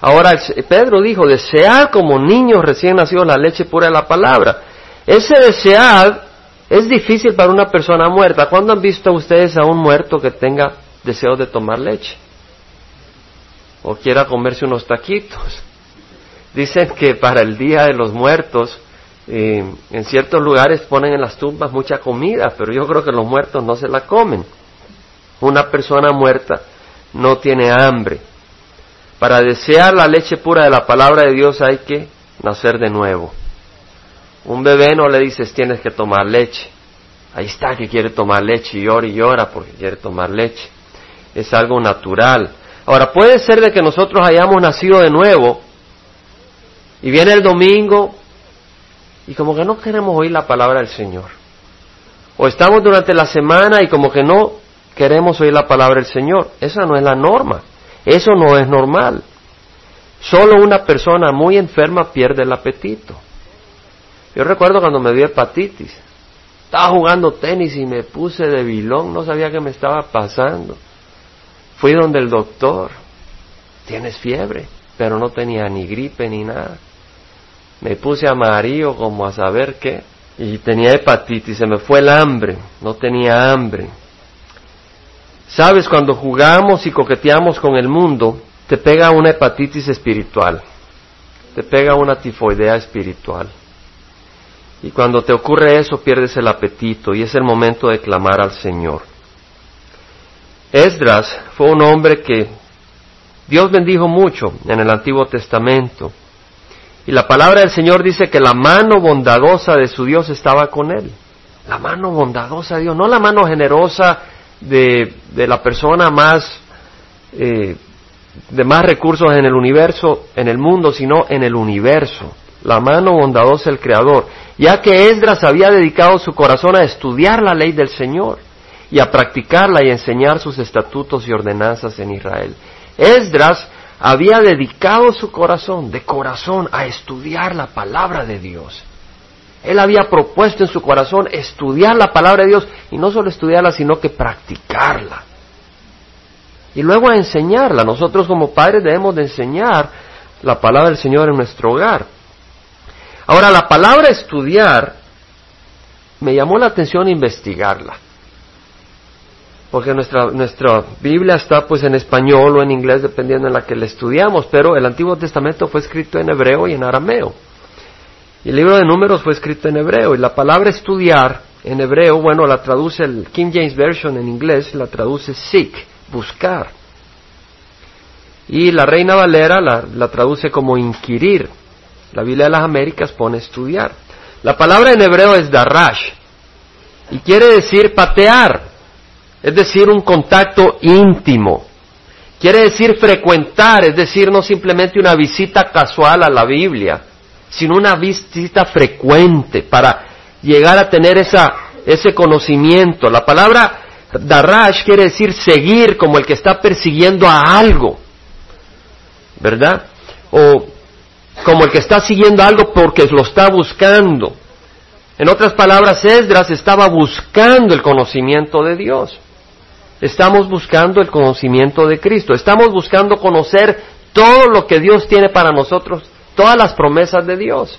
Ahora Pedro dijo, desead como niños recién nacidos la leche pura de la palabra. Ese desead es difícil para una persona muerta. ¿Cuándo han visto ustedes a un muerto que tenga deseo de tomar leche? O quiera comerse unos taquitos. Dicen que para el Día de los Muertos, eh, en ciertos lugares ponen en las tumbas mucha comida, pero yo creo que los muertos no se la comen. Una persona muerta no tiene hambre. Para desear la leche pura de la palabra de Dios hay que nacer de nuevo. Un bebé no le dices tienes que tomar leche. Ahí está que quiere tomar leche y llora y llora porque quiere tomar leche. Es algo natural. Ahora puede ser de que nosotros hayamos nacido de nuevo y viene el domingo y como que no queremos oír la palabra del Señor. O estamos durante la semana y como que no queremos oír la palabra del Señor. Esa no es la norma. Eso no es normal. Solo una persona muy enferma pierde el apetito. Yo recuerdo cuando me dio hepatitis. Estaba jugando tenis y me puse de vilón, no sabía qué me estaba pasando. Fui donde el doctor. Tienes fiebre, pero no tenía ni gripe ni nada. Me puse amarillo como a saber qué. Y tenía hepatitis, se me fue el hambre, no tenía hambre. Sabes, cuando jugamos y coqueteamos con el mundo, te pega una hepatitis espiritual, te pega una tifoidea espiritual. Y cuando te ocurre eso, pierdes el apetito y es el momento de clamar al Señor. Esdras fue un hombre que Dios bendijo mucho en el Antiguo Testamento. Y la palabra del Señor dice que la mano bondadosa de su Dios estaba con él. La mano bondadosa de Dios, no la mano generosa de, la persona más, eh, de más recursos en el universo, en el mundo, sino en el universo. La mano bondadosa del Creador. Ya que Esdras había dedicado su corazón a estudiar la ley del Señor y a practicarla y enseñar sus estatutos y ordenanzas en Israel. Esdras había dedicado su corazón, de corazón, a estudiar la palabra de Dios. Él había propuesto en su corazón estudiar la palabra de Dios y no solo estudiarla, sino que practicarla. Y luego a enseñarla. Nosotros como padres debemos de enseñar la palabra del Señor en nuestro hogar. Ahora, la palabra estudiar me llamó la atención investigarla. Porque nuestra, nuestra Biblia está pues en español o en inglés, dependiendo en la que la estudiamos, pero el Antiguo Testamento fue escrito en hebreo y en arameo. El libro de números fue escrito en hebreo y la palabra estudiar en hebreo, bueno, la traduce el King James Version en inglés, la traduce seek, buscar. Y la Reina Valera la, la traduce como inquirir. La Biblia de las Américas pone estudiar. La palabra en hebreo es darash y quiere decir patear, es decir, un contacto íntimo. Quiere decir frecuentar, es decir, no simplemente una visita casual a la Biblia, sino una visita frecuente para llegar a tener esa, ese conocimiento. La palabra darash quiere decir seguir como el que está persiguiendo a algo, ¿verdad? O como el que está siguiendo algo porque lo está buscando. En otras palabras, Esdras estaba buscando el conocimiento de Dios. Estamos buscando el conocimiento de Cristo. Estamos buscando conocer todo lo que Dios tiene para nosotros todas las promesas de Dios.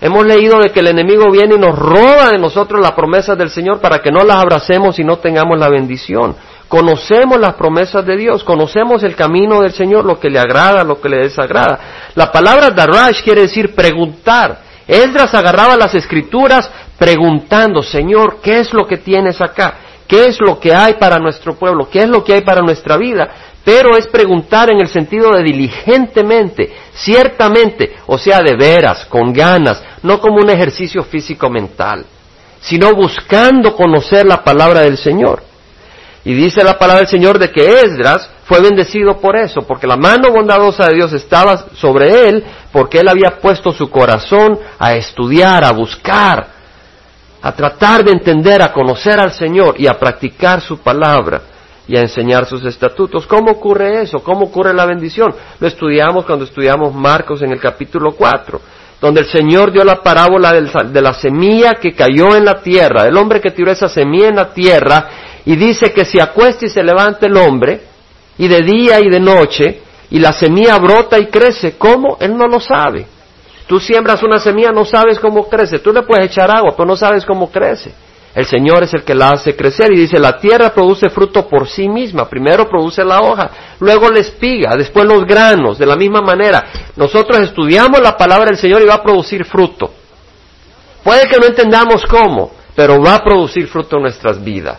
Hemos leído de que el enemigo viene y nos roba de nosotros las promesas del Señor para que no las abracemos y no tengamos la bendición. Conocemos las promesas de Dios, conocemos el camino del Señor, lo que le agrada, lo que le desagrada. La palabra darash quiere decir preguntar. Esdras agarraba las escrituras preguntando, Señor, ¿qué es lo que tienes acá? ¿Qué es lo que hay para nuestro pueblo? ¿Qué es lo que hay para nuestra vida? Pero es preguntar en el sentido de diligentemente, ciertamente, o sea, de veras, con ganas, no como un ejercicio físico mental, sino buscando conocer la palabra del Señor. Y dice la palabra del Señor de que Esdras fue bendecido por eso, porque la mano bondadosa de Dios estaba sobre él, porque él había puesto su corazón a estudiar, a buscar, a tratar de entender, a conocer al Señor y a practicar su palabra y a enseñar sus estatutos. ¿Cómo ocurre eso? ¿Cómo ocurre la bendición? Lo estudiamos cuando estudiamos Marcos en el capítulo 4, donde el Señor dio la parábola de la semilla que cayó en la tierra, el hombre que tiró esa semilla en la tierra, y dice que si acuesta y se levanta el hombre, y de día y de noche, y la semilla brota y crece. ¿Cómo? Él no lo sabe. Tú siembras una semilla, no sabes cómo crece. Tú le puedes echar agua, pero no sabes cómo crece. El Señor es el que la hace crecer y dice, la tierra produce fruto por sí misma. Primero produce la hoja, luego la espiga, después los granos. De la misma manera, nosotros estudiamos la palabra del Señor y va a producir fruto. Puede que no entendamos cómo, pero va a producir fruto en nuestras vidas.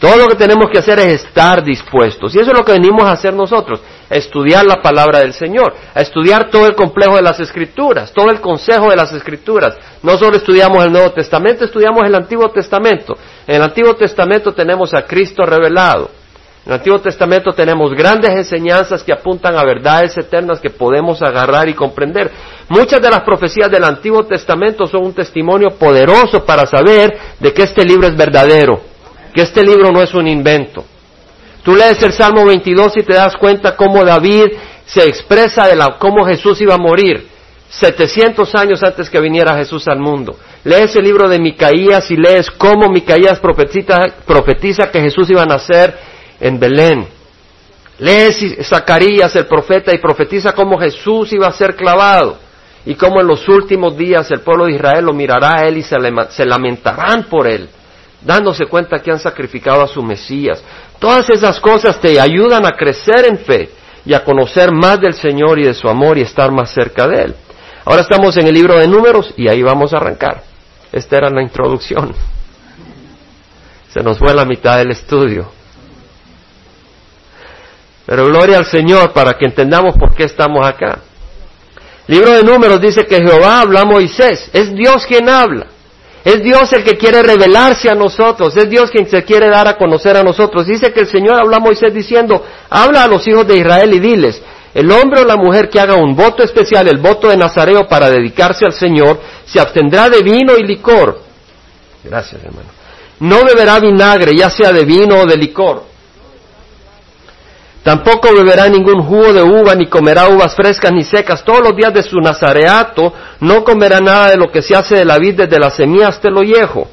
Todo lo que tenemos que hacer es estar dispuestos. Y eso es lo que venimos a hacer nosotros, a estudiar la palabra del Señor, a estudiar todo el complejo de las escrituras, todo el consejo de las escrituras. No solo estudiamos el Nuevo Testamento, estudiamos el Antiguo Testamento. En el Antiguo Testamento tenemos a Cristo revelado. En el Antiguo Testamento tenemos grandes enseñanzas que apuntan a verdades eternas que podemos agarrar y comprender. Muchas de las profecías del Antiguo Testamento son un testimonio poderoso para saber de que este libro es verdadero que este libro no es un invento. Tú lees el Salmo 22 y te das cuenta cómo David se expresa de la, cómo Jesús iba a morir 700 años antes que viniera Jesús al mundo. Lees el libro de Micaías y lees cómo Micaías profetiza, profetiza que Jesús iba a nacer en Belén. Lees Zacarías, el profeta, y profetiza cómo Jesús iba a ser clavado y cómo en los últimos días el pueblo de Israel lo mirará a él y se lamentarán por él dándose cuenta que han sacrificado a su Mesías. Todas esas cosas te ayudan a crecer en fe y a conocer más del Señor y de su amor y estar más cerca de Él. Ahora estamos en el libro de números y ahí vamos a arrancar. Esta era la introducción. Se nos fue la mitad del estudio. Pero gloria al Señor para que entendamos por qué estamos acá. libro de números dice que Jehová habla a Moisés. Es Dios quien habla. Es Dios el que quiere revelarse a nosotros, es Dios quien se quiere dar a conocer a nosotros. Dice que el Señor habla a Moisés diciendo, habla a los hijos de Israel y diles, el hombre o la mujer que haga un voto especial, el voto de Nazareo para dedicarse al Señor, se abstendrá de vino y licor. Gracias, hermano. No beberá vinagre, ya sea de vino o de licor Tampoco beberá ningún jugo de uva, ni comerá uvas frescas ni secas. Todos los días de su nazareato no comerá nada de lo que se hace de la vid desde la semilla hasta el ollejo.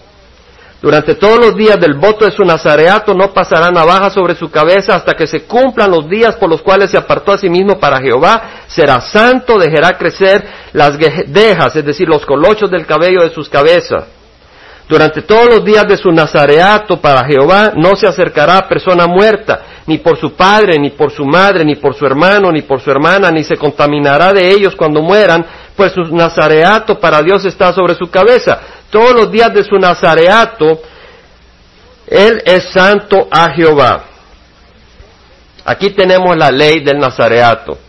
Durante todos los días del voto de su nazareato no pasará navaja sobre su cabeza hasta que se cumplan los días por los cuales se apartó a sí mismo para Jehová. Será santo, dejará crecer las dejas, es decir, los colochos del cabello de sus cabezas. Durante todos los días de su nazareato para Jehová no se acercará a persona muerta, ni por su padre, ni por su madre, ni por su hermano, ni por su hermana, ni se contaminará de ellos cuando mueran, pues su nazareato para Dios está sobre su cabeza. Todos los días de su nazareato, Él es santo a Jehová. Aquí tenemos la ley del nazareato.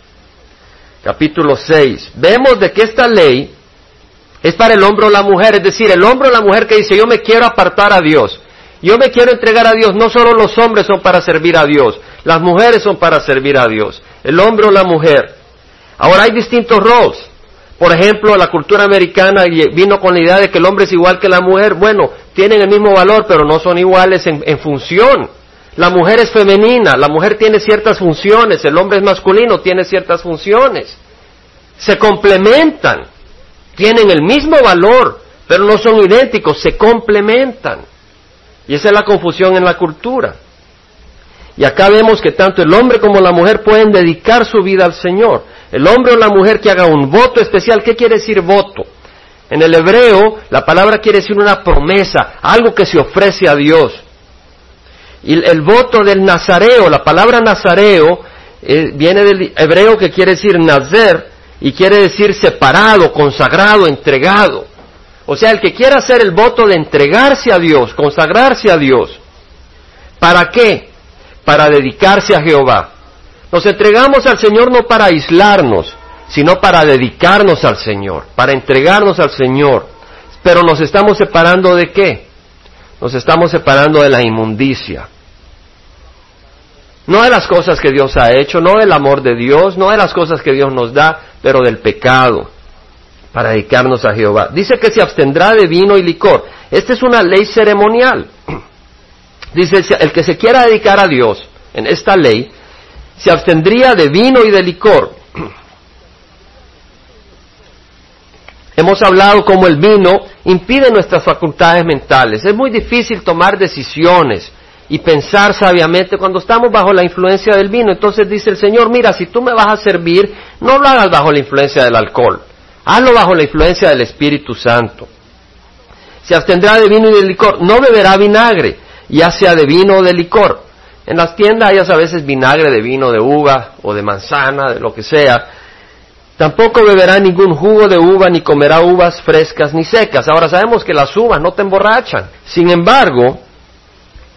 Capítulo 6. Vemos de que esta ley es para el hombre o la mujer, es decir, el hombre o la mujer que dice yo me quiero apartar a Dios. Yo me quiero entregar a Dios. No solo los hombres son para servir a Dios, las mujeres son para servir a Dios. El hombre o la mujer. Ahora hay distintos roles. Por ejemplo, la cultura americana vino con la idea de que el hombre es igual que la mujer. Bueno, tienen el mismo valor, pero no son iguales en, función. La mujer es femenina, la mujer tiene ciertas funciones, el hombre es masculino, tiene ciertas funciones. Se complementan, tienen el mismo valor, pero no son idénticos, se complementan. Y esa es la confusión en la cultura. Y acá vemos que tanto el hombre como la mujer pueden dedicar su vida al Señor. El hombre o la mujer que haga un voto especial, ¿qué quiere decir voto? En el hebreo, la palabra quiere decir una promesa, algo que se ofrece a Dios. Y el, voto del nazareo, la palabra nazareo, eh, viene del hebreo que quiere decir nazer y quiere decir separado, consagrado, entregado. O sea, el que quiera hacer el voto de entregarse a Dios, consagrarse a Dios, ¿para qué? Para dedicarse a Jehová. Nos entregamos al Señor no para aislarnos, sino para dedicarnos al Señor, para entregarnos al Señor. Pero nos estamos separando de qué? Nos estamos separando de la inmundicia. No de las cosas que Dios ha hecho, no del amor de Dios, no de las cosas que Dios nos da, pero del pecado para dedicarnos a Jehová. Dice que se abstendrá de vino y licor. Esta es una ley ceremonial. Dice, el que se quiera dedicar a Dios en esta ley, se abstendría de vino y de licor. Hemos hablado cómo el vino impide nuestras facultades mentales. Es muy difícil tomar decisiones y pensar sabiamente cuando estamos bajo la influencia del vino. Entonces dice el Señor, mira, si tú me vas a servir, no lo hagas bajo la influencia del alcohol, hazlo bajo la influencia del Espíritu Santo. Se abstendrá de vino y de licor, no beberá vinagre, ya sea de vino o de licor. En las tiendas hay a veces vinagre de vino de uva o de manzana, de lo que sea. Tampoco beberá ningún jugo de uva ni comerá uvas frescas ni secas. Ahora sabemos que las uvas no te emborrachan. Sin embargo,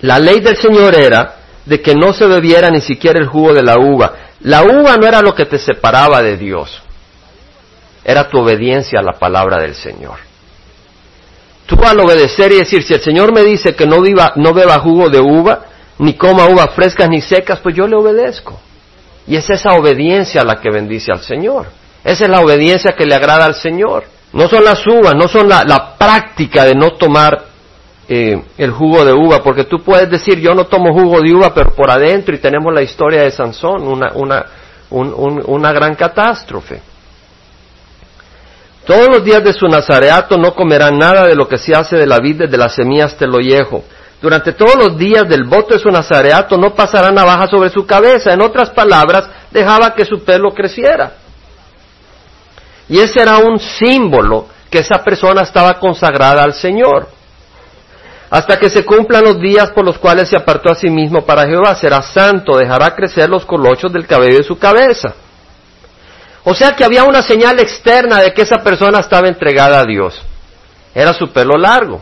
la ley del Señor era de que no se bebiera ni siquiera el jugo de la uva. La uva no era lo que te separaba de Dios, era tu obediencia a la palabra del Señor. Tú al obedecer y decir, si el Señor me dice que no, viva, no beba jugo de uva, ni coma uvas frescas ni secas, pues yo le obedezco. Y es esa obediencia la que bendice al Señor. Esa es la obediencia que le agrada al Señor. No son las uvas, no son la, la práctica de no tomar eh, el jugo de uva, porque tú puedes decir, yo no tomo jugo de uva, pero por adentro, y tenemos la historia de Sansón, una, una, una gran catástrofe. Todos los días de su nazareato no comerá nada de lo que se hace de la vid de las semillas te lo viejo. Durante todos los días del voto de su nazareato no pasará navaja sobre su cabeza. En otras palabras, dejaba que su pelo creciera. Y ese era un símbolo que esa persona estaba consagrada al Señor hasta que se cumplan los días por los cuales se apartó a sí mismo para Jehová. Será santo, dejará crecer los colochos del cabello de su cabeza. O sea que había una señal externa de que esa persona estaba entregada a Dios. Era su pelo largo.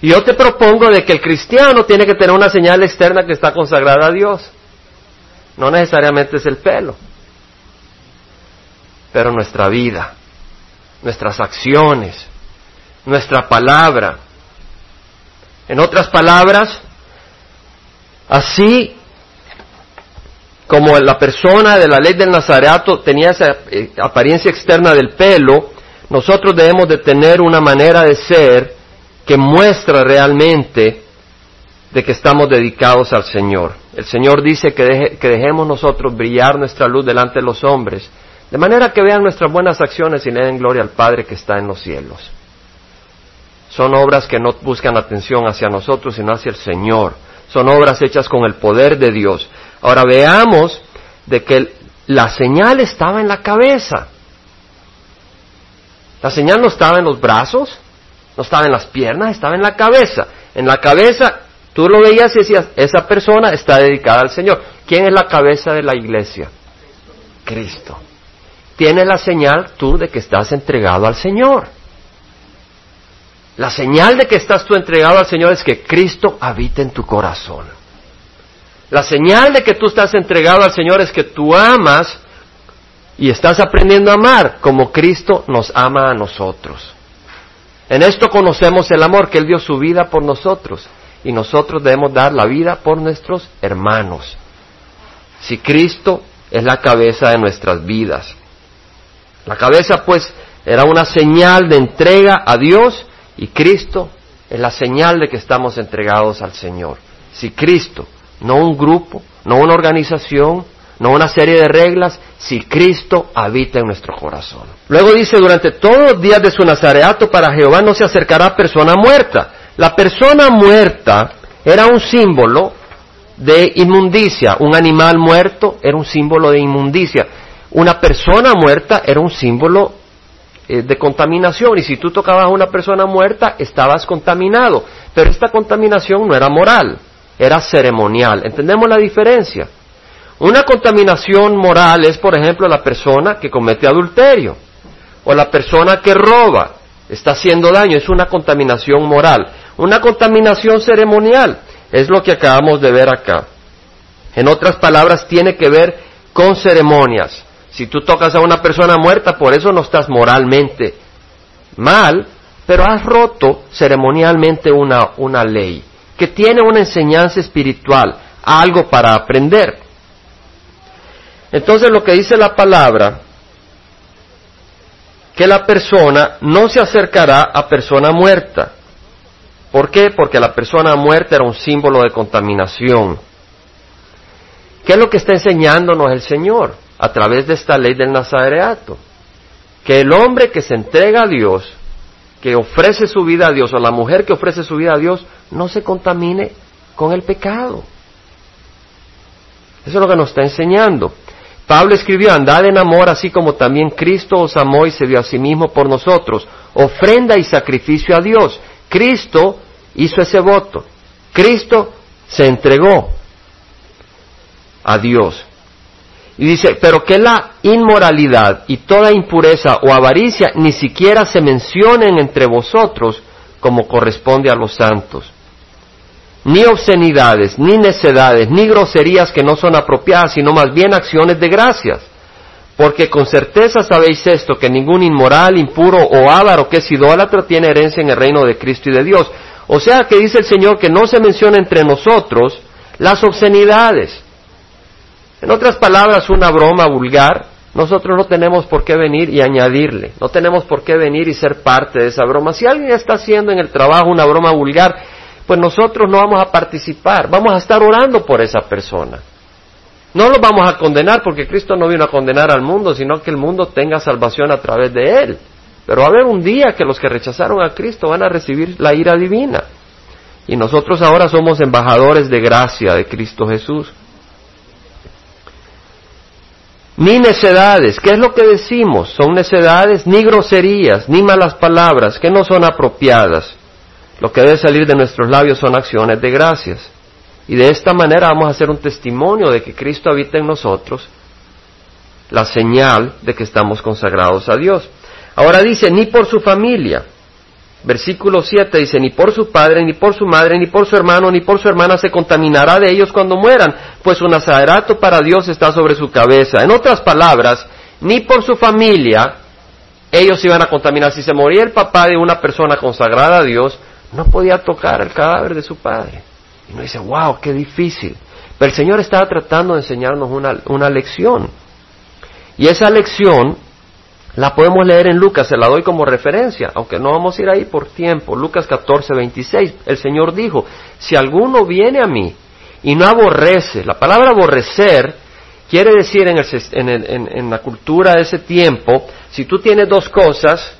Y yo te propongo de que el cristiano tiene que tener una señal externa que está consagrada a Dios. No necesariamente es el pelo, pero nuestra vida, nuestras acciones, nuestra palabra. En otras palabras, así como la persona de la ley del Nazareato tenía esa eh, apariencia externa del pelo, nosotros debemos de tener una manera de ser que muestra realmente de que estamos dedicados al Señor. El Señor dice que, que dejemos nosotros brillar nuestra luz delante de los hombres, de manera que vean nuestras buenas acciones y le den gloria al Padre que está en los cielos. Son obras que no buscan atención hacia nosotros, sino hacia el Señor. Son obras hechas con el poder de Dios. Ahora veamos de que la señal estaba en la cabeza. La señal no estaba en los brazos, no estaba en las piernas, estaba en la cabeza. En la cabeza tú lo veías y decías, esa persona está dedicada al Señor. ¿Quién es la cabeza de la iglesia? Cristo. Tiene la señal tú de que estás entregado al Señor. La señal de que estás tú entregado al Señor es que Cristo habita en tu corazón. La señal de que tú estás entregado al Señor es que tú amas y estás aprendiendo a amar como Cristo nos ama a nosotros. En esto conocemos el amor, que Él dio su vida por nosotros y nosotros debemos dar la vida por nuestros hermanos. Si Cristo es la cabeza de nuestras vidas. La cabeza pues era una señal de entrega a Dios y Cristo es la señal de que estamos entregados al Señor. Si Cristo, no un grupo, no una organización, no una serie de reglas, si Cristo habita en nuestro corazón. Luego dice, durante todos los días de su nazareato para Jehová no se acercará persona muerta. La persona muerta era un símbolo de inmundicia. Un animal muerto era un símbolo de inmundicia. Una persona muerta era un símbolo eh, de contaminación y si tú tocabas a una persona muerta estabas contaminado. Pero esta contaminación no era moral, era ceremonial. ¿Entendemos la diferencia? Una contaminación moral es, por ejemplo, la persona que comete adulterio o la persona que roba, está haciendo daño, es una contaminación moral. Una contaminación ceremonial es lo que acabamos de ver acá. En otras palabras, tiene que ver con ceremonias. Si tú tocas a una persona muerta, por eso no estás moralmente mal, pero has roto ceremonialmente una, una ley que tiene una enseñanza espiritual, algo para aprender. Entonces lo que dice la palabra, que la persona no se acercará a persona muerta. ¿Por qué? Porque la persona muerta era un símbolo de contaminación. ¿Qué es lo que está enseñándonos el Señor? A través de esta ley del Nazareato. Que el hombre que se entrega a Dios, que ofrece su vida a Dios, o la mujer que ofrece su vida a Dios, no se contamine con el pecado. Eso es lo que nos está enseñando. Pablo escribió, andad en amor así como también Cristo os amó y se dio a sí mismo por nosotros, ofrenda y sacrificio a Dios. Cristo hizo ese voto. Cristo se entregó a Dios. Y dice, pero que la inmoralidad y toda impureza o avaricia ni siquiera se mencionen entre vosotros como corresponde a los santos. Ni obscenidades, ni necedades, ni groserías que no son apropiadas, sino más bien acciones de gracias. Porque con certeza sabéis esto, que ningún inmoral, impuro o avaro que es idólatra tiene herencia en el reino de Cristo y de Dios. O sea que dice el Señor que no se menciona entre nosotros las obscenidades. En otras palabras, una broma vulgar, nosotros no tenemos por qué venir y añadirle, no tenemos por qué venir y ser parte de esa broma. Si alguien está haciendo en el trabajo una broma vulgar, pues nosotros no vamos a participar, vamos a estar orando por esa persona. No lo vamos a condenar porque Cristo no vino a condenar al mundo, sino que el mundo tenga salvación a través de Él. Pero va a haber un día que los que rechazaron a Cristo van a recibir la ira divina. Y nosotros ahora somos embajadores de gracia de Cristo Jesús. Ni necedades, ¿qué es lo que decimos? Son necedades, ni groserías, ni malas palabras, que no son apropiadas. Lo que debe salir de nuestros labios son acciones de gracias. Y de esta manera vamos a hacer un testimonio de que Cristo habita en nosotros, la señal de que estamos consagrados a Dios. Ahora dice, ni por su familia. Versículo 7 dice, ni por su padre, ni por su madre, ni por su hermano, ni por su hermana se contaminará de ellos cuando mueran, pues un azarato para Dios está sobre su cabeza. En otras palabras, ni por su familia ellos iban a contaminar. Si se moría el papá de una persona consagrada a Dios, no podía tocar el cadáver de su padre. Y uno dice, wow, qué difícil. Pero el Señor estaba tratando de enseñarnos una, una lección. Y esa lección la podemos leer en Lucas, se la doy como referencia, aunque no vamos a ir ahí por tiempo. Lucas 14, 26. El Señor dijo, si alguno viene a mí y no aborrece, la palabra aborrecer quiere decir en, el, en la cultura de ese tiempo, si tú tienes dos cosas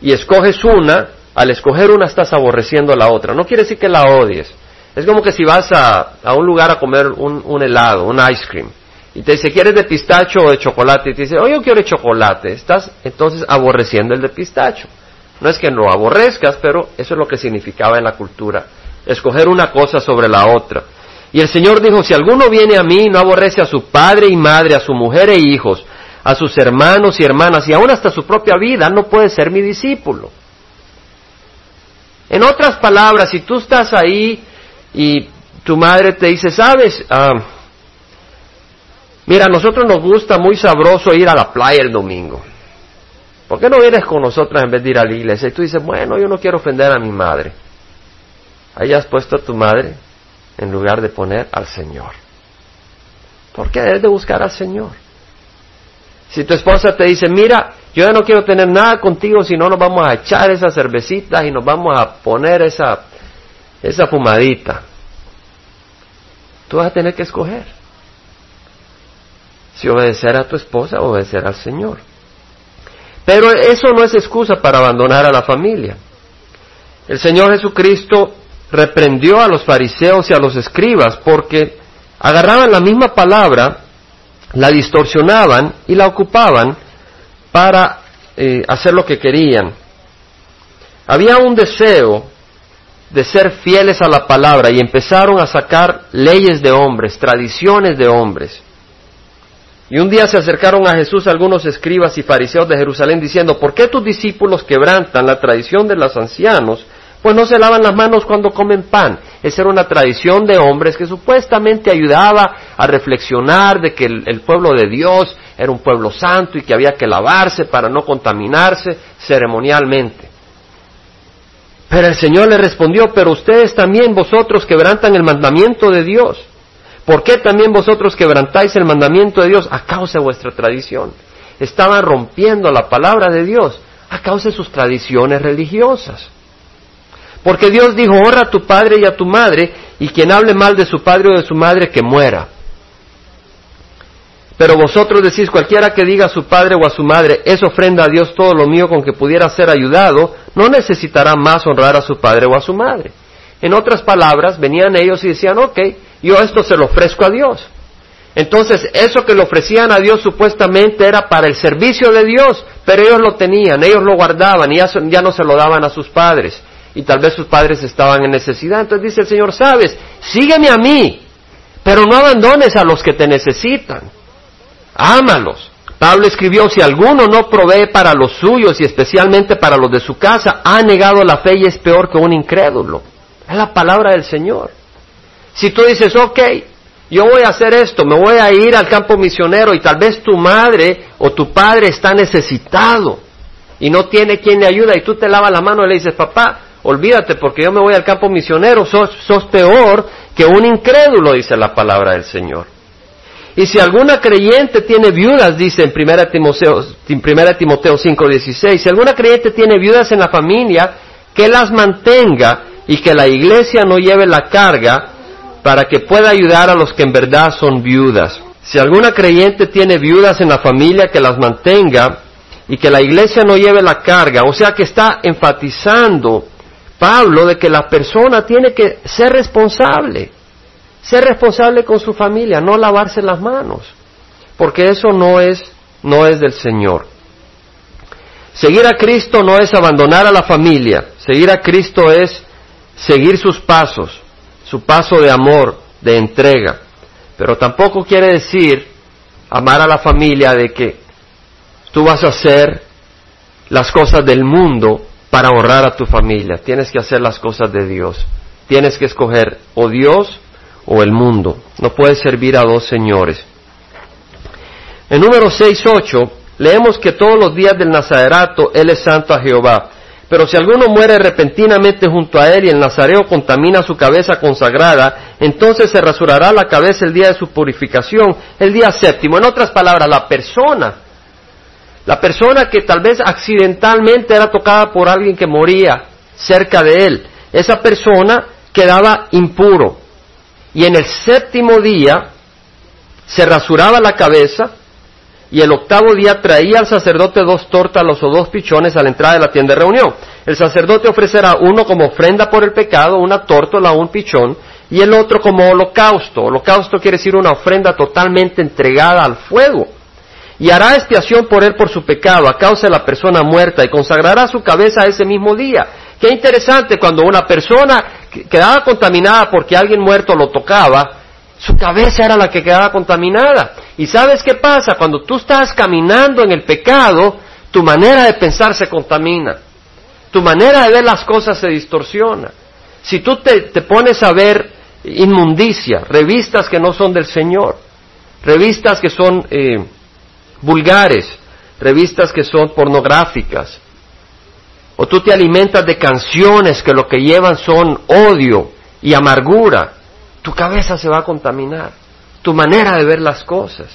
y escoges una, al escoger una estás aborreciendo la otra. No quiere decir que la odies. Es como que si vas a, a un lugar a comer un helado, un ice cream y te dice, ¿quieres de pistacho o de chocolate? Y te dice, oye, yo quiero de chocolate. Estás entonces aborreciendo el de pistacho. No es que no aborrezcas, pero eso es lo que significaba en la cultura. Escoger una cosa sobre la otra. Y el Señor dijo, si alguno viene a mí no aborrece a su padre y madre, a su mujer e hijos, a sus hermanos y hermanas, y aún hasta su propia vida, no puede ser mi discípulo. En otras palabras, si tú estás ahí y tu madre te dice, sabes, ah, Mira, a nosotros nos gusta muy sabroso ir a la playa el domingo. ¿Por qué no vienes con nosotros en vez de ir a la iglesia? Y tú dices, bueno, yo no quiero ofender a mi madre. Ahí has puesto a tu madre en lugar de poner al Señor. ¿Por qué debes de buscar al Señor? Si tu esposa te dice, mira, yo ya no quiero tener nada contigo, si no nos vamos a echar esas cervecitas y nos vamos a poner esa, esa fumadita. Tú vas a tener que escoger si obedecer a tu esposa obedecer al Señor. Pero eso no es excusa para abandonar a la familia. El Señor Jesucristo reprendió a los fariseos y a los escribas porque agarraban la misma palabra, la distorsionaban y la ocupaban para eh, hacer lo que querían. Había un deseo de ser fieles a la palabra y empezaron a sacar leyes de hombres, tradiciones de hombres. Y un día se acercaron a Jesús algunos escribas y fariseos de Jerusalén diciendo, ¿por qué tus discípulos quebrantan la tradición de los ancianos? Pues no se lavan las manos cuando comen pan. Esa era una tradición de hombres que supuestamente ayudaba a reflexionar de que el, pueblo de Dios era un pueblo santo y que había que lavarse para no contaminarse ceremonialmente. Pero el Señor le respondió, pero ustedes también vosotros quebrantan el mandamiento de Dios ¿Por qué también vosotros quebrantáis el mandamiento de Dios a causa de vuestra tradición? Estaban rompiendo la palabra de Dios a causa de sus tradiciones religiosas. Porque Dios dijo, honra a tu padre y a tu madre, y quien hable mal de su padre o de su madre, que muera. Pero vosotros decís, cualquiera que diga a su padre o a su madre, es ofrenda a Dios todo lo mío con que pudiera ser ayudado, no necesitará más honrar a su padre o a su madre. En otras palabras, venían ellos y decían, ok, yo esto se lo ofrezco a Dios. Entonces, eso que le ofrecían a Dios supuestamente era para el servicio de Dios, pero ellos lo tenían, ellos lo guardaban y ya, no se lo daban a sus padres. Y tal vez sus padres estaban en necesidad. Entonces dice el Señor, sabes, sígueme a mí, pero no abandones a los que te necesitan. Ámalos. Pablo escribió, si alguno no provee para los suyos y especialmente para los de su casa, ha negado la fe y es peor que un incrédulo. Es la palabra del Señor. Si tú dices, ok, yo voy a hacer esto, me voy a ir al campo misionero y tal vez tu madre o tu padre está necesitado y no tiene quien le ayuda y tú te lavas la mano y le dices, papá, olvídate porque yo me voy al campo misionero, sos, peor que un incrédulo, dice la palabra del Señor. Y si alguna creyente tiene viudas, dice en 1 Timoteo, 1 Timoteo 5:16, si alguna creyente tiene viudas en la familia, que las mantenga y que la iglesia no lleve la carga para que pueda ayudar a los que en verdad son viudas. Si alguna creyente tiene viudas en la familia, que las mantenga y que la iglesia no lleve la carga. O sea que está enfatizando Pablo de que la persona tiene que ser responsable, ser responsable con su familia, no lavarse las manos, porque eso no es, no es del Señor. Seguir a Cristo no es abandonar a la familia, seguir a Cristo es seguir sus pasos, su paso de amor, de entrega. Pero tampoco quiere decir amar a la familia de que tú vas a hacer las cosas del mundo para honrar a tu familia. Tienes que hacer las cosas de Dios. Tienes que escoger o Dios o el mundo. No puedes servir a dos señores. En número 6.8 leemos que todos los días del Nazarerato Él es santo a Jehová. Pero si alguno muere repentinamente junto a él y el nazareo contamina su cabeza consagrada, entonces se rasurará la cabeza el día de su purificación, el día séptimo. En otras palabras, la persona, la persona que tal vez accidentalmente era tocada por alguien que moría cerca de él, esa persona quedaba impuro. Y en el séptimo día se rasuraba la cabeza, y el octavo día traía al sacerdote dos tórtalos o dos pichones a la entrada de la tienda de reunión. El sacerdote ofrecerá uno como ofrenda por el pecado, una tórtola o un pichón, y el otro como holocausto. Holocausto quiere decir una ofrenda totalmente entregada al fuego. Y hará expiación por él por su pecado a causa de la persona muerta y consagrará su cabeza ese mismo día. Qué interesante cuando una persona quedaba contaminada porque alguien muerto lo tocaba, su cabeza era la que quedaba contaminada. ¿Y sabes qué pasa? Cuando tú estás caminando en el pecado, tu manera de pensar se contamina. Tu manera de ver las cosas se distorsiona. Si tú te, pones a ver inmundicia, revistas que no son del Señor, revistas que son eh, vulgares, revistas que son pornográficas, o tú te alimentas de canciones que lo que llevan son odio y amargura, tu cabeza se va a contaminar, tu manera de ver las cosas.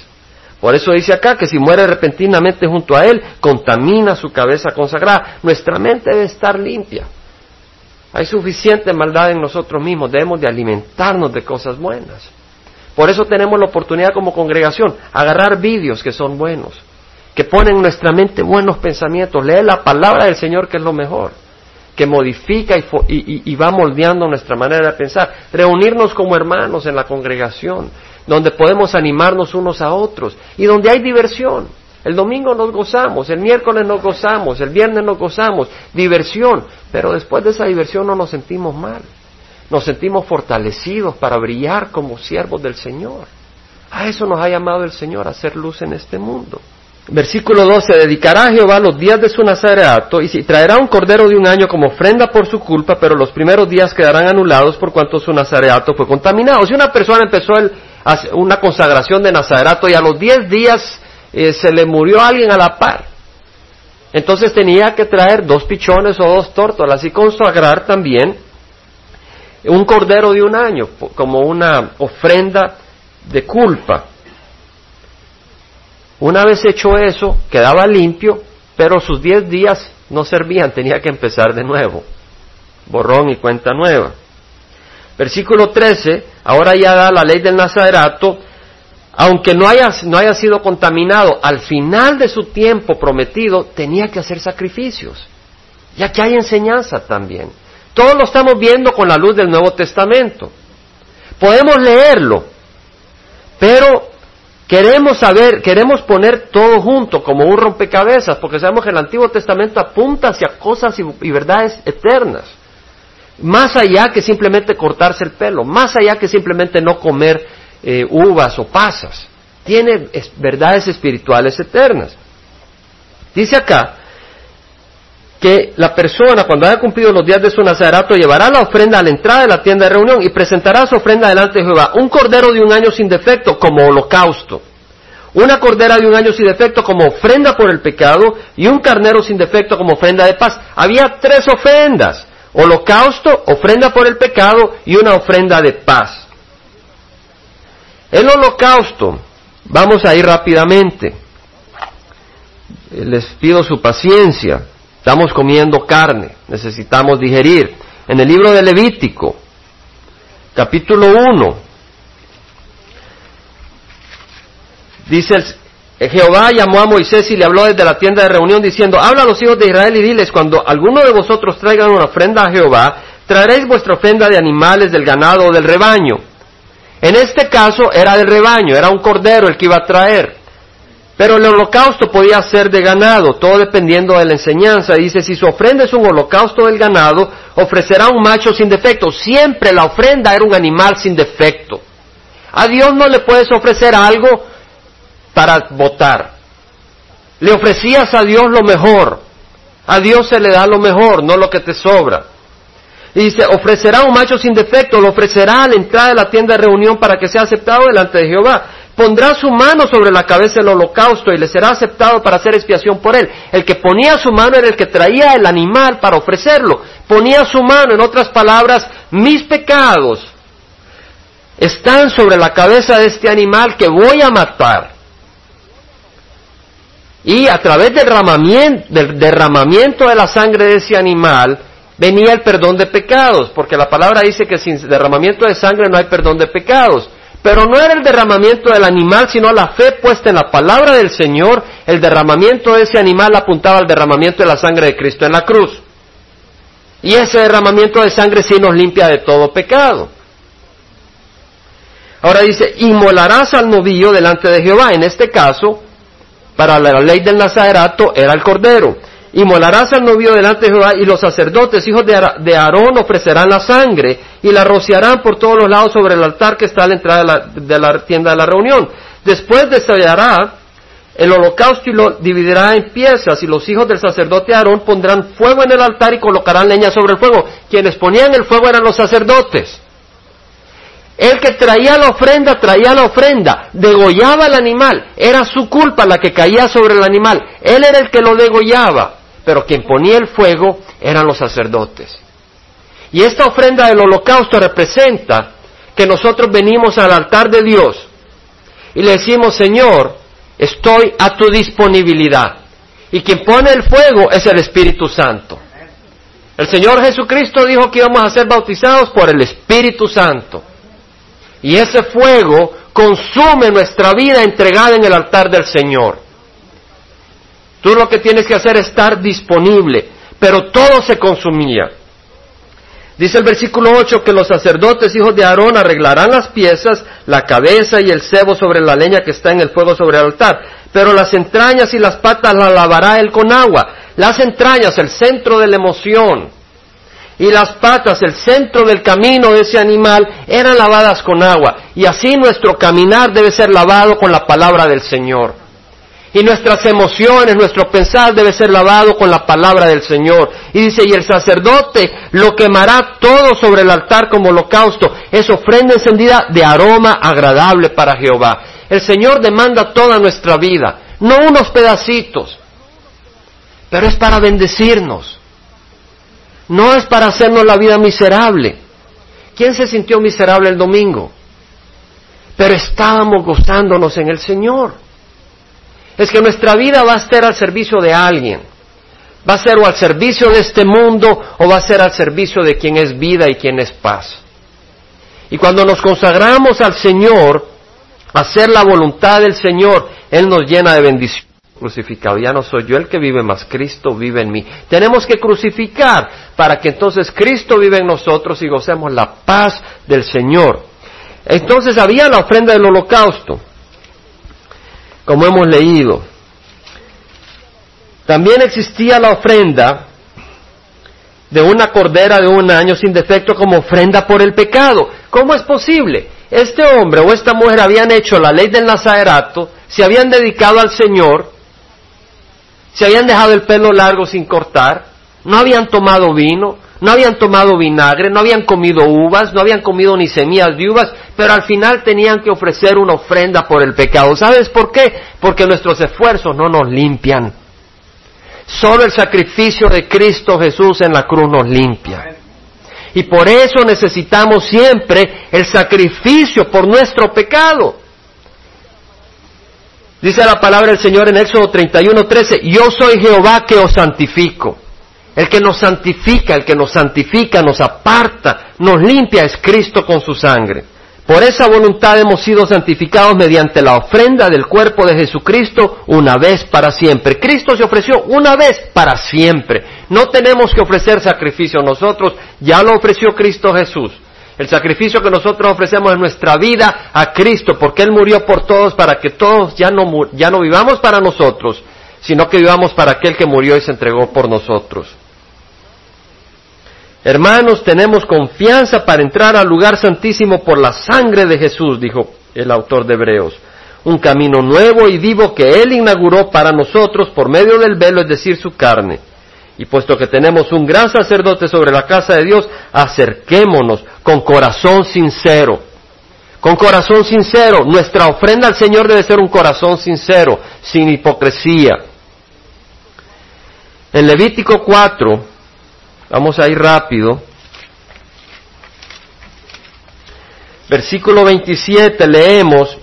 Por eso dice acá que si muere repentinamente junto a Él, contamina su cabeza consagrada. Nuestra mente debe estar limpia. Hay suficiente maldad en nosotros mismos, debemos de alimentarnos de cosas buenas. Por eso tenemos la oportunidad como congregación, agarrar vídeos que son buenos, que ponen en nuestra mente buenos pensamientos, leer la palabra del Señor que es lo mejor que modifica y, va moldeando nuestra manera de pensar. Reunirnos como hermanos en la congregación, donde podemos animarnos unos a otros y donde hay diversión. El domingo nos gozamos, el miércoles nos gozamos, el viernes nos gozamos, diversión, pero después de esa diversión no nos sentimos mal, nos sentimos fortalecidos para brillar como siervos del Señor. A eso nos ha llamado el Señor, a hacer luz en este mundo. Versículo 12, dedicará a Jehová los días de su nazareato y traerá un cordero de un año como ofrenda por su culpa, pero los primeros días quedarán anulados por cuanto su nazareato fue contaminado. Si una persona empezó una consagración de nazareato y a los diez días eh, se le murió alguien a la par, entonces tenía que traer dos pichones o dos tórtolas y consagrar también un cordero de un año como una ofrenda de culpa. Una vez hecho eso, quedaba limpio, pero sus diez días no servían, tenía que empezar de nuevo. Borrón y cuenta nueva. Versículo 13, ahora ya da la ley del Nazarato, aunque no haya, no haya sido contaminado, al final de su tiempo prometido tenía que hacer sacrificios. Ya que hay enseñanza también. Todo lo estamos viendo con la luz del Nuevo Testamento. Podemos leerlo, pero queremos saber, queremos poner todo junto como un rompecabezas, porque sabemos que el Antiguo Testamento apunta hacia cosas y, verdades eternas. Más allá que simplemente cortarse el pelo, más allá que simplemente no comer eh, uvas o pasas. Tiene verdades espirituales eternas. Dice acá, que la persona cuando haya cumplido los días de su nacerato llevará la ofrenda a la entrada de la tienda de reunión y presentará su ofrenda delante de Jehová, un cordero de un año sin defecto como holocausto, una cordera de un año sin defecto como ofrenda por el pecado y un carnero sin defecto como ofrenda de paz. Había tres ofrendas, holocausto, ofrenda por el pecado y una ofrenda de paz. El holocausto, vamos a ir rápidamente, les pido su paciencia. Estamos comiendo carne, necesitamos digerir. En el libro de Levítico, capítulo 1, dice Jehová llamó a Moisés y le habló desde la tienda de reunión diciendo, habla a los hijos de Israel y diles, cuando alguno de vosotros traigan una ofrenda a Jehová, traeréis vuestra ofrenda de animales, del ganado o del rebaño. En este caso era del rebaño, era un cordero el que iba a traer. Pero el holocausto podía ser de ganado, todo dependiendo de la enseñanza. Dice, si su ofrenda es un holocausto del ganado, ofrecerá un macho sin defecto. Siempre la ofrenda era un animal sin defecto. A Dios no le puedes ofrecer algo para votar. Le ofrecías a Dios lo mejor. A Dios se le da lo mejor, no lo que te sobra. dice, ofrecerá un macho sin defecto, lo ofrecerá a la entrada de la tienda de reunión para que sea aceptado delante de Jehová pondrá su mano sobre la cabeza del holocausto y le será aceptado para hacer expiación por él. El que ponía su mano era el que traía el animal para ofrecerlo. Ponía su mano, en otras palabras, mis pecados están sobre la cabeza de este animal que voy a matar. Y a través del derramamiento, del derramamiento de la sangre de ese animal, venía el perdón de pecados, porque la palabra dice que sin derramamiento de sangre no hay perdón de pecados. Pero no era el derramamiento del animal, sino la fe puesta en la palabra del Señor. El derramamiento de ese animal apuntaba al derramamiento de la sangre de Cristo en la cruz. Y ese derramamiento de sangre sí nos limpia de todo pecado. Ahora dice, inmolarás al novillo delante de Jehová. En este caso, para la ley del Nazarato era el cordero. Y molarás al novio delante de Jehová y los sacerdotes, hijos de Aarón, ofrecerán la sangre y la rociarán por todos los lados sobre el altar que está a la entrada de la, tienda de la reunión. Después desollará el holocausto y lo dividirá en piezas y los hijos del sacerdote Aarón pondrán fuego en el altar y colocarán leña sobre el fuego. Quienes ponían el fuego eran los sacerdotes. El que traía la ofrenda, traía la ofrenda, degollaba al animal, era su culpa la que caía sobre el animal, él era el que lo degollaba pero quien ponía el fuego eran los sacerdotes. Y esta ofrenda del holocausto representa que nosotros venimos al altar de Dios y le decimos, Señor, estoy a tu disponibilidad. Y quien pone el fuego es el Espíritu Santo. El Señor Jesucristo dijo que íbamos a ser bautizados por el Espíritu Santo. Y ese fuego consume nuestra vida entregada en el altar del Señor. Tú lo que tienes que hacer es estar disponible, pero todo se consumía. Dice el versículo 8 que los sacerdotes hijos de Aarón arreglarán las piezas, la cabeza y el cebo sobre la leña que está en el fuego sobre el altar, pero las entrañas y las patas las lavará él con agua. Las entrañas, el centro de la emoción, y las patas, el centro del camino de ese animal, eran lavadas con agua. Y así nuestro caminar debe ser lavado con la palabra del Señor. Y nuestras emociones, nuestro pensar debe ser lavado con la palabra del Señor. Y dice, y el sacerdote lo quemará todo sobre el altar como holocausto. Es ofrenda encendida de aroma agradable para Jehová. El Señor demanda toda nuestra vida, no unos pedacitos, pero es para bendecirnos. No es para hacernos la vida miserable. ¿Quién se sintió miserable el domingo? Pero estábamos gozándonos en el Señor es que nuestra vida va a estar al servicio de alguien. Va a ser o al servicio de este mundo o va a ser al servicio de quien es vida y quien es paz. Y cuando nos consagramos al Señor, hacer la voluntad del Señor, Él nos llena de bendición. crucificado. Ya no soy yo el que vive, más Cristo vive en mí. Tenemos que crucificar para que entonces Cristo vive en nosotros y gocemos la paz del Señor. Entonces había la ofrenda del holocausto, como hemos leído. También existía la ofrenda de una cordera de un año sin defecto como ofrenda por el pecado. ¿Cómo es posible? Este hombre o esta mujer habían hecho la ley del nazarerato, se habían dedicado al Señor, se habían dejado el pelo largo sin cortar, no habían tomado vino, no habían tomado vinagre, no habían comido uvas, no habían comido ni semillas de uvas, pero al final tenían que ofrecer una ofrenda por el pecado. ¿Sabes por qué? Porque nuestros esfuerzos no nos limpian. Solo el sacrificio de Cristo Jesús en la cruz nos limpia. Y por eso necesitamos siempre el sacrificio por nuestro pecado. Dice la palabra del Señor en Éxodo 31:13, yo soy Jehová que os santifico. El que nos santifica, el que nos santifica, nos aparta, nos limpia es Cristo con su sangre. Por esa voluntad hemos sido santificados mediante la ofrenda del cuerpo de Jesucristo una vez para siempre. Cristo se ofreció una vez para siempre. No tenemos que ofrecer sacrificio nosotros, ya lo ofreció Cristo Jesús. El sacrificio que nosotros ofrecemos en nuestra vida a Cristo, porque Él murió por todos para que todos ya no, ya no vivamos para nosotros, sino que vivamos para aquel que murió y se entregó por nosotros. Hermanos, tenemos confianza para entrar al lugar santísimo por la sangre de Jesús, dijo el autor de Hebreos. Un camino nuevo y vivo que Él inauguró para nosotros por medio del velo, es decir, su carne. Y puesto que tenemos un gran sacerdote sobre la casa de Dios, acerquémonos con corazón sincero. Con corazón sincero. Nuestra ofrenda al Señor debe ser un corazón sincero, sin hipocresía. En Levítico 4, Vamos a ir rápido. Versículo 27 leemos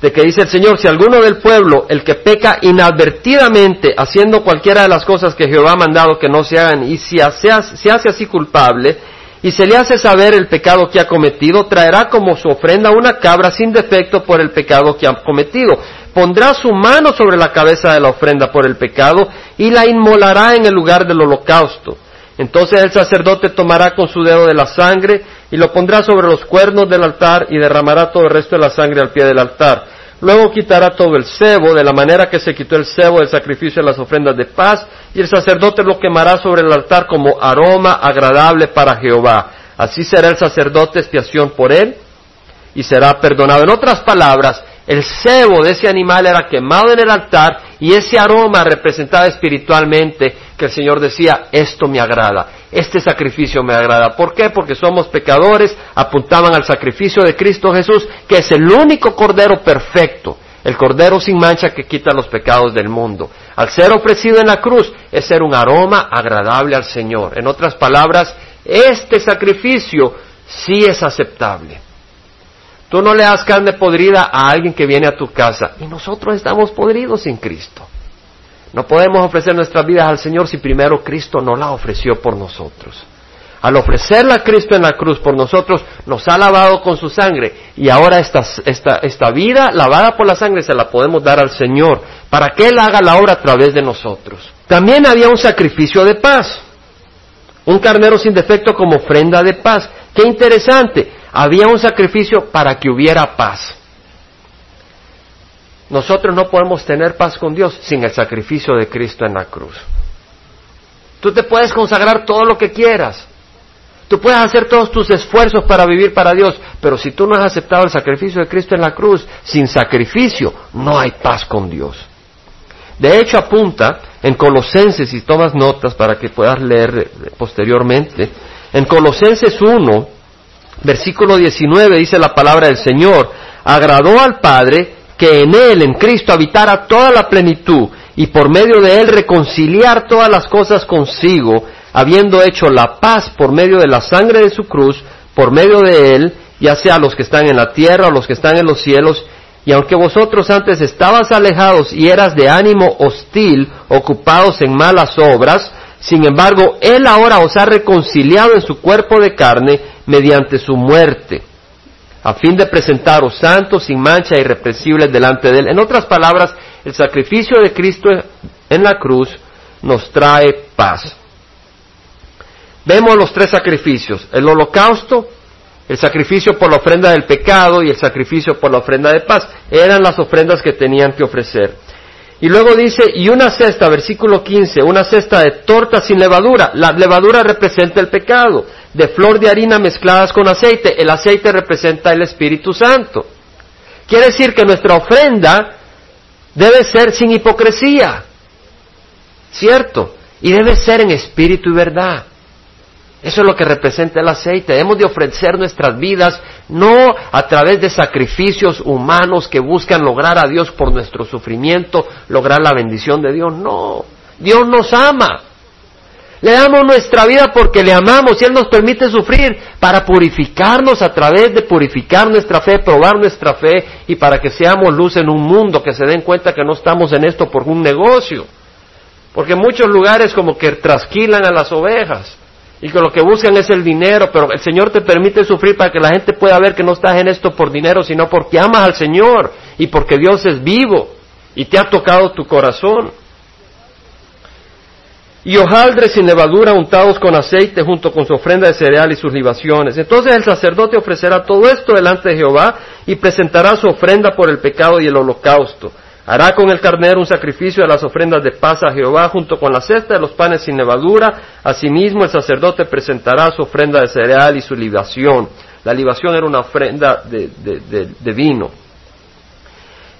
de que dice el Señor, si alguno del pueblo, el que peca inadvertidamente haciendo cualquiera de las cosas que Jehová ha mandado que no se hagan, y si se hace así culpable, y se le hace saber el pecado que ha cometido, traerá como su ofrenda una cabra sin defecto por el pecado que ha cometido. Pondrá su mano sobre la cabeza de la ofrenda por el pecado y la inmolará en el lugar del holocausto entonces el sacerdote tomará con su dedo de la sangre y lo pondrá sobre los cuernos del altar y derramará todo el resto de la sangre al pie del altar. Luego quitará todo el cebo, de la manera que se quitó el cebo del sacrificio de las ofrendas de paz, y el sacerdote lo quemará sobre el altar como aroma agradable para Jehová. Así será el sacerdote expiación por él y será perdonado. En otras palabras, el cebo de ese animal era quemado en el altar y ese aroma representaba espiritualmente que el Señor decía, esto me agrada, este sacrificio me agrada. ¿Por qué? Porque somos pecadores, apuntaban al sacrificio de Cristo Jesús, que es el único cordero perfecto, el cordero sin mancha que quita los pecados del mundo. Al ser ofrecido en la cruz es ser un aroma agradable al Señor. En otras palabras, este sacrificio sí es aceptable. Tú no le das carne podrida a alguien que viene a tu casa y nosotros estamos podridos sin Cristo. No podemos ofrecer nuestras vidas al Señor si primero Cristo no la ofreció por nosotros. Al ofrecerla a Cristo en la cruz por nosotros, nos ha lavado con su sangre y ahora esta, esta, esta vida lavada por la sangre se la podemos dar al Señor para que Él haga la obra a través de nosotros. También había un sacrificio de paz, un carnero sin defecto como ofrenda de paz. Qué interesante, había un sacrificio para que hubiera paz. Nosotros no podemos tener paz con Dios sin el sacrificio de Cristo en la cruz. Tú te puedes consagrar todo lo que quieras. Tú puedes hacer todos tus esfuerzos para vivir para Dios, pero si tú no has aceptado el sacrificio de Cristo en la cruz, sin sacrificio no hay paz con Dios. De hecho, apunta en Colosenses, y tomas notas para que puedas leer posteriormente, en Colosenses 1, versículo 19 dice la palabra del Señor, agradó al Padre que en Él, en Cristo, habitara toda la plenitud y por medio de Él reconciliar todas las cosas consigo, habiendo hecho la paz por medio de la sangre de su cruz, por medio de Él, ya sea los que están en la tierra o los que están en los cielos, y aunque vosotros antes estabas alejados y eras de ánimo hostil, ocupados en malas obras, sin embargo, Él ahora os ha reconciliado en su cuerpo de carne mediante su muerte a fin de presentaros santos, sin mancha, e irreprensibles delante de Él. En otras palabras, el sacrificio de Cristo en la cruz nos trae paz. Vemos los tres sacrificios, el holocausto, el sacrificio por la ofrenda del pecado y el sacrificio por la ofrenda de paz. Eran las ofrendas que tenían que ofrecer. Y luego dice, y una cesta, versículo 15, una cesta de torta sin levadura. La levadura representa el pecado, de flor de harina mezcladas con aceite. El aceite representa el Espíritu Santo. Quiere decir que nuestra ofrenda debe ser sin hipocresía, ¿cierto? Y debe ser en espíritu y verdad. Eso es lo que representa el aceite. Debemos de ofrecer nuestras vidas no a través de sacrificios humanos que buscan lograr a Dios por nuestro sufrimiento, lograr la bendición de Dios. No, Dios nos ama. Le damos nuestra vida porque le amamos y Él nos permite sufrir para purificarnos a través de purificar nuestra fe, probar nuestra fe y para que seamos luz en un mundo, que se den cuenta que no estamos en esto por un negocio. Porque en muchos lugares como que trasquilan a las ovejas y que lo que buscan es el dinero, pero el Señor te permite sufrir para que la gente pueda ver que no estás en esto por dinero, sino porque amas al Señor y porque Dios es vivo y te ha tocado tu corazón. Y hojaldres sin levadura untados con aceite junto con su ofrenda de cereal y sus libaciones. Entonces el sacerdote ofrecerá todo esto delante de Jehová y presentará su ofrenda por el pecado y el holocausto. Hará con el carnero un sacrificio de las ofrendas de paz a Jehová junto con la cesta de los panes sin levadura. Asimismo el sacerdote presentará su ofrenda de cereal y su libación. La libación era una ofrenda de, vino.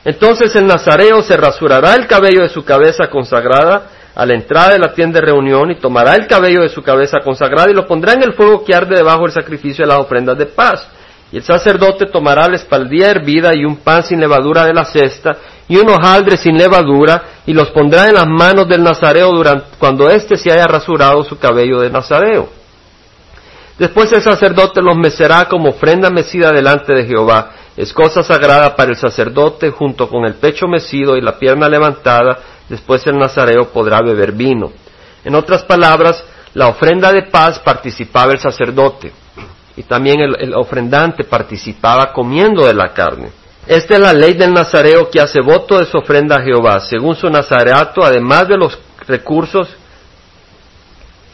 Entonces el nazareo se rasurará el cabello de su cabeza consagrada a la entrada de la tienda de reunión y tomará el cabello de su cabeza consagrada y lo pondrá en el fuego que arde debajo del sacrificio de las ofrendas de paz. Y el sacerdote tomará la espaldilla hervida y un pan sin levadura de la cesta y un hojaldre sin levadura y los pondrá en las manos del nazareo durante, cuando éste se haya rasurado su cabello de nazareo. Después el sacerdote los mecerá como ofrenda mecida delante de Jehová. Es cosa sagrada para el sacerdote junto con el pecho mecido y la pierna levantada. Después el nazareo podrá beber vino. En otras palabras, la ofrenda de paz participaba el sacerdote y también el, ofrendante participaba comiendo de la carne. Esta es la ley del nazareo que hace voto de su ofrenda a Jehová, según su nazareato, además de los recursos,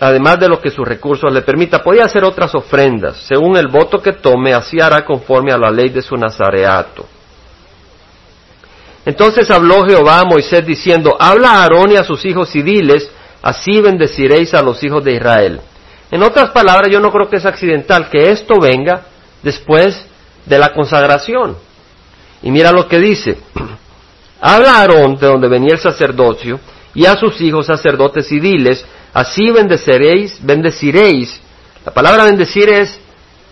además de lo que sus recursos le permita, podía hacer otras ofrendas, según el voto que tome, así hará conforme a la ley de su nazareato. Entonces habló Jehová a Moisés diciendo, habla a Aarón y a sus hijos y así bendeciréis a los hijos de Israel. En otras palabras, yo no creo que es accidental que esto venga después de la consagración. Y mira lo que dice. Habla a Aarón de donde venía el sacerdocio y a sus hijos sacerdotes y diles, así bendeciréis, bendeciréis. La palabra bendecir es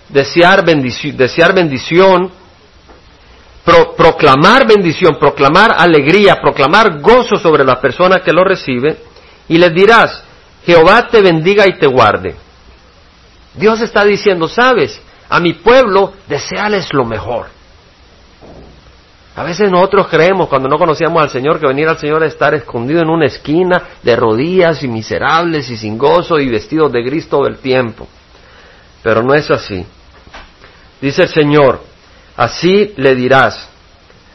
desear, desear bendición, proclamar bendición, proclamar alegría, proclamar gozo sobre la persona que lo recibe, y les dirás, Jehová te bendiga y te guarde. Dios está diciendo, sabes, a mi pueblo deseales lo mejor. A veces nosotros creemos, cuando no conocíamos al Señor, que venir al Señor es estar escondido en una esquina, de rodillas y miserables y sin gozo y vestidos de gris todo el tiempo. Pero no es así. Dice el Señor, así le dirás,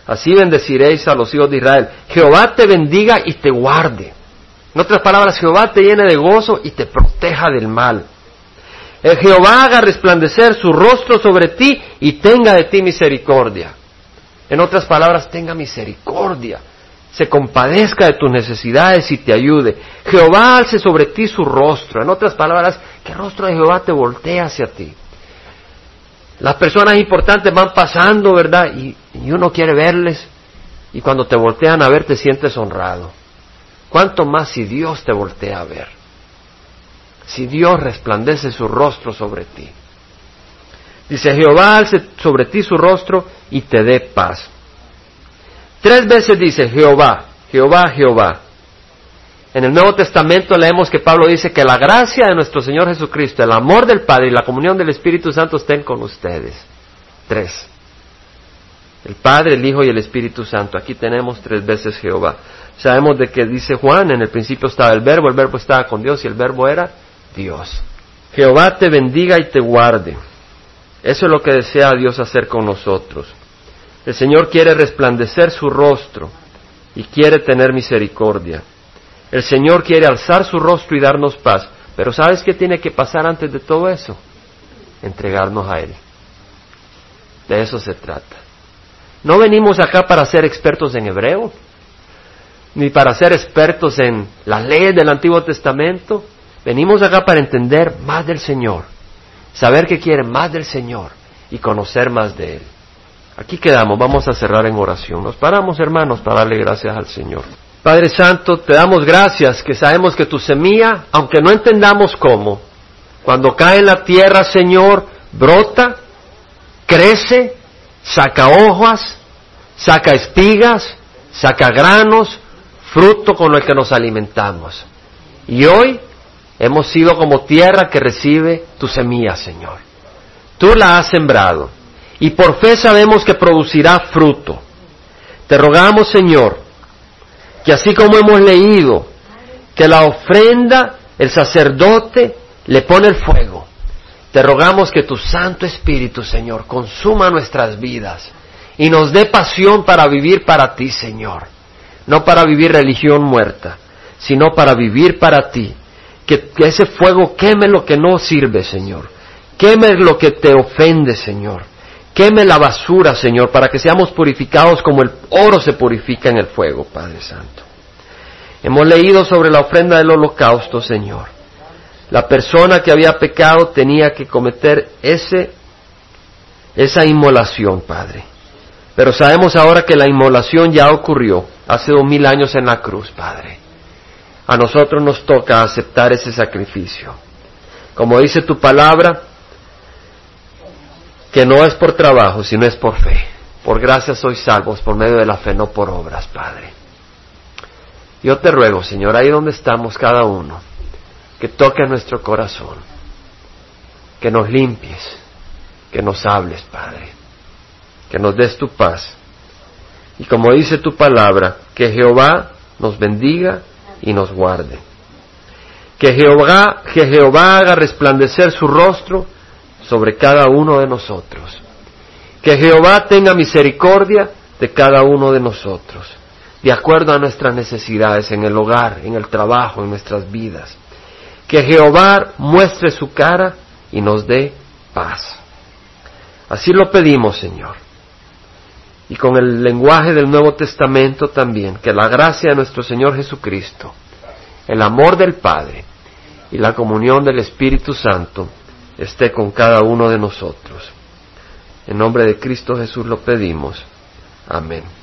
así bendeciréis a los hijos de Israel. Jehová te bendiga y te guarde. En otras palabras, Jehová te llene de gozo y te proteja del mal. El Jehová haga resplandecer su rostro sobre ti y tenga de ti misericordia. En otras palabras, tenga misericordia, se compadezca de tus necesidades y te ayude. Jehová alce sobre ti su rostro. En otras palabras, que el rostro de Jehová te voltea hacia ti. Las personas importantes van pasando, ¿verdad? Y, y uno quiere verles. Y cuando te voltean a ver, te sientes honrado. ¿Cuánto más si Dios te voltea a ver? Si Dios resplandece su rostro sobre ti. Dice, Jehová alce sobre ti su rostro y te dé paz. Tres veces dice Jehová, Jehová, Jehová. En el Nuevo Testamento leemos que Pablo dice que la gracia de nuestro Señor Jesucristo, el amor del Padre y la comunión del Espíritu Santo estén con ustedes. Tres. El Padre, el Hijo y el Espíritu Santo. Aquí tenemos tres veces Jehová. Sabemos de que dice Juan, en el principio estaba el verbo, el verbo estaba con Dios y el verbo era Dios. Jehová te bendiga y te guarde. Eso es lo que desea Dios hacer con nosotros. El Señor quiere resplandecer su rostro y quiere tener misericordia. El Señor quiere alzar su rostro y darnos paz. Pero ¿sabes qué tiene que pasar antes de todo eso? Entregarnos a Él. De eso se trata. No venimos acá para ser expertos en hebreo, ni para ser expertos en las leyes del Antiguo Testamento. Venimos acá para entender más del Señor, saber que quiere más del Señor y conocer más de Él. Aquí quedamos, vamos a cerrar en oración. Nos paramos, hermanos, para darle gracias al Señor. Padre Santo, te damos gracias que sabemos que tu semilla, aunque no entendamos cómo, cuando cae en la tierra, Señor, brota, crece, saca hojas, saca espigas, saca granos, fruto con el que nos alimentamos. Y hoy hemos sido como tierra que recibe tu semilla, Señor. Tú la has sembrado y por fe sabemos que producirá fruto. Te rogamos, Señor, que así como hemos leído que la ofrenda, el sacerdote le pone el fuego, te rogamos que tu Santo Espíritu, Señor, consuma nuestras vidas y nos dé pasión para vivir para ti, Señor. No para vivir religión muerta, sino para vivir para ti. Que, ese fuego queme lo que no sirve, Señor. Queme lo que te ofende, Señor. Queme la basura, Señor, para que seamos purificados como el oro se purifica en el fuego, Padre Santo. Hemos leído sobre la ofrenda del holocausto, Señor. La persona que había pecado tenía que cometer ese, esa inmolación, Padre. Pero sabemos ahora que la inmolación ya ocurrió hace dos mil años en la cruz, Padre. A nosotros nos toca aceptar ese sacrificio. Como dice tu palabra, que no es por trabajo, sino es por fe. Por gracia sois salvos por medio de la fe, no por obras, Padre. Yo te ruego, Señor, ahí donde estamos cada uno, que toques nuestro corazón, que nos limpies, que nos hables, Padre, que nos des tu paz. Y como dice tu palabra, que Jehová nos bendiga y nos guarde. Que Jehová, que Jehová haga resplandecer su rostro sobre cada uno de nosotros. Que Jehová tenga misericordia de cada uno de nosotros, de acuerdo a nuestras necesidades en el hogar, en el trabajo, en nuestras vidas. Que Jehová muestre su cara y nos dé paz. Así lo pedimos, Señor. Y con el lenguaje del Nuevo Testamento también, que la gracia de nuestro Señor Jesucristo, el amor del Padre y la comunión del Espíritu Santo esté con cada uno de nosotros. En nombre de Cristo Jesús lo pedimos. Amén.